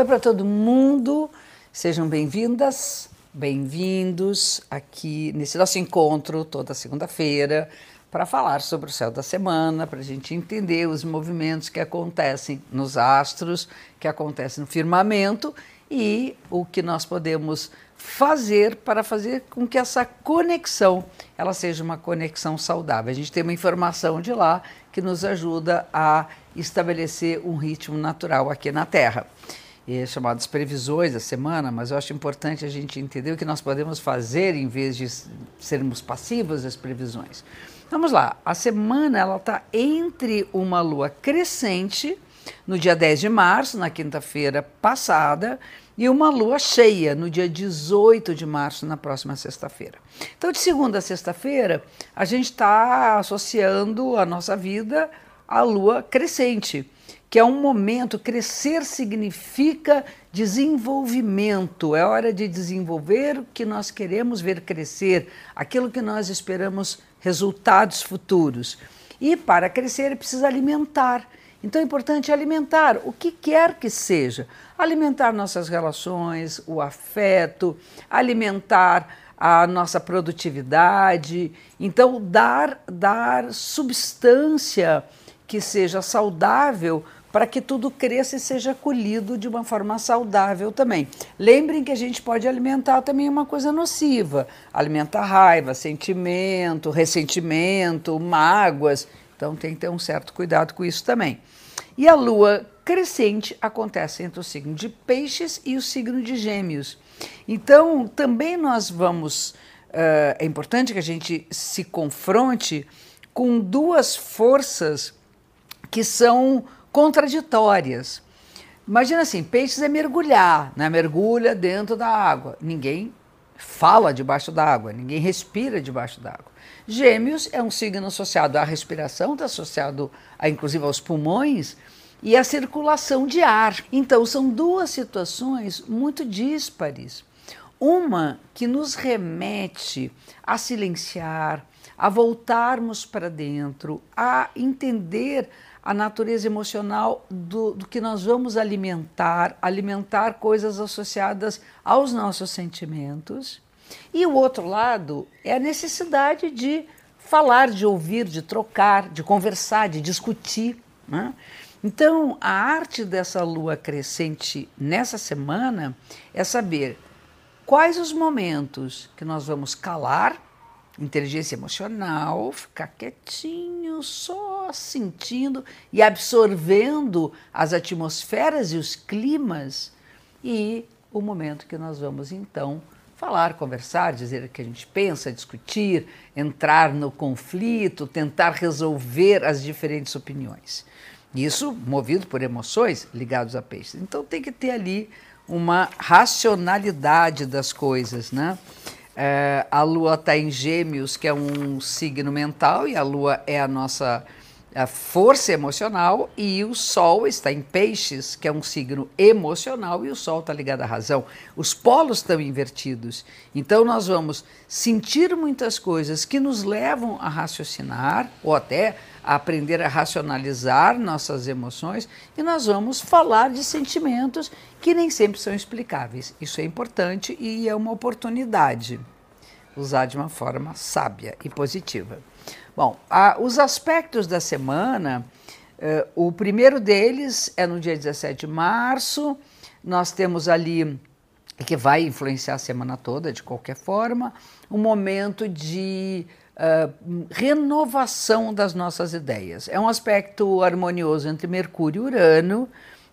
Oi para todo mundo, sejam bem-vindas, bem-vindos aqui nesse nosso encontro toda segunda-feira para falar sobre o céu da semana, para a gente entender os movimentos que acontecem nos astros, que acontecem no firmamento e o que nós podemos fazer para fazer com que essa conexão ela seja uma conexão saudável. A gente tem uma informação de lá que nos ajuda a estabelecer um ritmo natural aqui na Terra é, chamadas previsões da semana, mas eu acho importante a gente entender o que nós podemos fazer em vez de sermos passivos das previsões. Vamos lá, a semana ela está entre uma lua crescente no dia 10 de março, na quinta-feira passada, e uma lua cheia no dia 18 de março, na próxima sexta-feira. Então, de segunda a sexta-feira, a gente está associando a nossa vida à lua crescente que é um momento, crescer significa desenvolvimento, é hora de desenvolver o que nós queremos ver crescer, aquilo que nós esperamos resultados futuros. E para crescer precisa alimentar. Então é importante alimentar o que quer que seja. Alimentar nossas relações, o afeto, alimentar a nossa produtividade. Então, dar, dar substância que seja saudável para que tudo cresça e seja colhido de uma forma saudável também. Lembrem que a gente pode alimentar também uma coisa nociva, alimentar raiva, sentimento, ressentimento, mágoas. Então tem que ter um certo cuidado com isso também. E a lua crescente acontece entre o signo de Peixes e o signo de Gêmeos. Então também nós vamos. Uh, é importante que a gente se confronte com duas forças que são contraditórias. Imagina assim, peixes é mergulhar, né? mergulha dentro da água. Ninguém fala debaixo da água, ninguém respira debaixo da água. Gêmeos é um signo associado à respiração, está associado a, inclusive aos pulmões e à circulação de ar. Então são duas situações muito díspares. Uma que nos remete a silenciar, a voltarmos para dentro, a entender a natureza emocional do, do, que nós vamos alimentar, alimentar coisas associadas aos nossos sentimentos. E o outro lado é a necessidade de falar, de ouvir, de trocar, de conversar, de discutir. Né? Então, a arte dessa lua crescente nessa semana é saber quais os momentos que nós vamos calar inteligência emocional, ficar quietinho, só sentindo e absorvendo as atmosferas e os climas e o momento que nós vamos então falar, conversar, dizer o que a gente pensa, discutir, entrar no conflito, tentar resolver as diferentes opiniões. Isso movido por emoções ligadas a peixes. Então tem que ter ali uma racionalidade das coisas, né? É, a Lua está em Gêmeos, que é um signo mental, e a Lua é a nossa a força emocional, e o Sol está em Peixes, que é um signo emocional, e o Sol está ligado à razão. Os polos estão invertidos. Então, nós vamos sentir muitas coisas que nos levam a raciocinar, ou até a aprender a racionalizar nossas emoções, e nós vamos falar de sentimentos que nem sempre são explicáveis. Isso é importante e é uma oportunidade usar de uma forma sábia e positiva. Bom, a, os aspectos da semana, uh, o primeiro deles é no dia 17 de março, nós temos ali, que vai influenciar a semana toda de qualquer forma, um momento de uh, renovação das nossas ideias. É um aspecto harmonioso entre Mercúrio e Urano.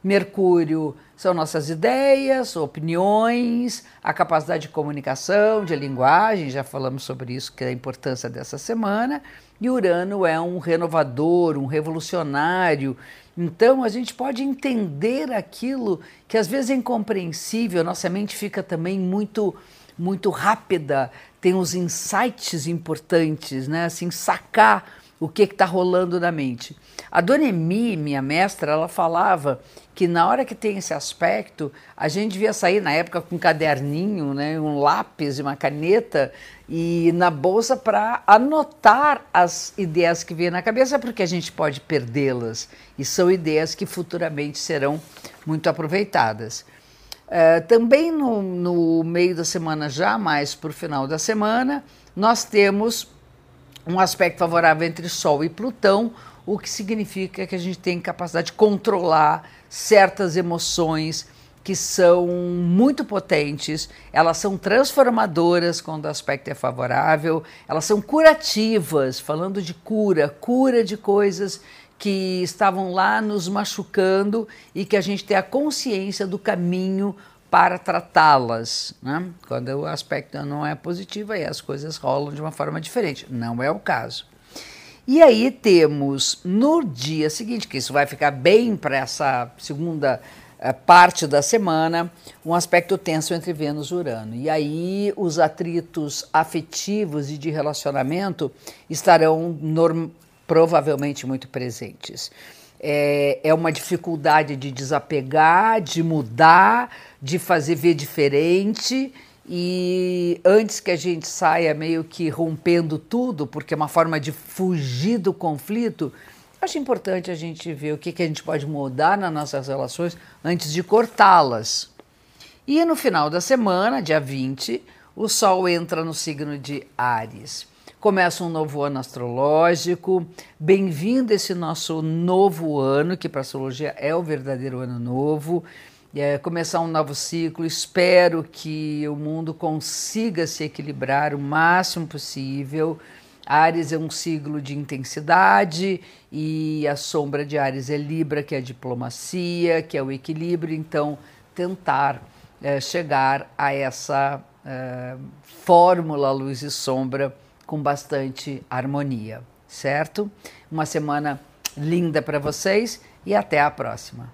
Mercúrio são nossas ideias, opiniões, a capacidade de comunicação, de linguagem, já falamos sobre isso, que é a importância dessa semana. E Urano é um renovador, um revolucionário. Então a gente pode entender aquilo que às vezes é incompreensível, nossa mente fica também muito muito rápida, tem os insights importantes, né? Assim, sacar o que está rolando na mente. A Dona Emi, minha mestra, ela falava que na hora que tem esse aspecto, a gente devia sair na época com um caderninho, né, um lápis e uma caneta e na bolsa para anotar as ideias que vêm na cabeça, porque a gente pode perdê-las e são ideias que futuramente serão muito aproveitadas. Uh, também no, no, meio da semana, já mais para o final da semana, nós temos um aspecto favorável entre Sol e Plutão, o que significa que a gente tem capacidade de controlar certas emoções que são muito potentes, elas são transformadoras quando o aspecto é favorável, elas são curativas, falando de cura, cura de coisas que estavam lá nos machucando e que a gente tem a consciência do caminho para tratá-las. Né? Quando o aspecto não é positivo, aí as coisas rolam de uma forma diferente. Não é o caso. E aí temos no dia seguinte, que isso vai ficar bem para essa segunda é, parte da semana, um aspecto tenso entre Vênus e Urano. E aí os atritos afetivos e de relacionamento estarão provavelmente muito presentes. É, é uma dificuldade de desapegar, de mudar, de fazer ver diferente. E antes que a gente saia meio que rompendo tudo, porque é uma forma de fugir do conflito, Acho importante a gente ver o que, que a gente pode mudar nas nossas relações antes de cortá-las. E no final da semana, dia 20, o Sol entra no signo de Ares. Começa um novo ano astrológico. Bem-vindo esse nosso novo ano, que para a astrologia é o verdadeiro ano novo. É, começar um novo ciclo. Espero que o mundo consiga se equilibrar o máximo possível. Ares é um signo de intensidade e a sombra de Ares é Libra, que é a diplomacia, que é o equilíbrio. Então, tentar é, chegar a essa é, fórmula luz e sombra com bastante harmonia, certo? Uma semana linda para vocês e até a próxima.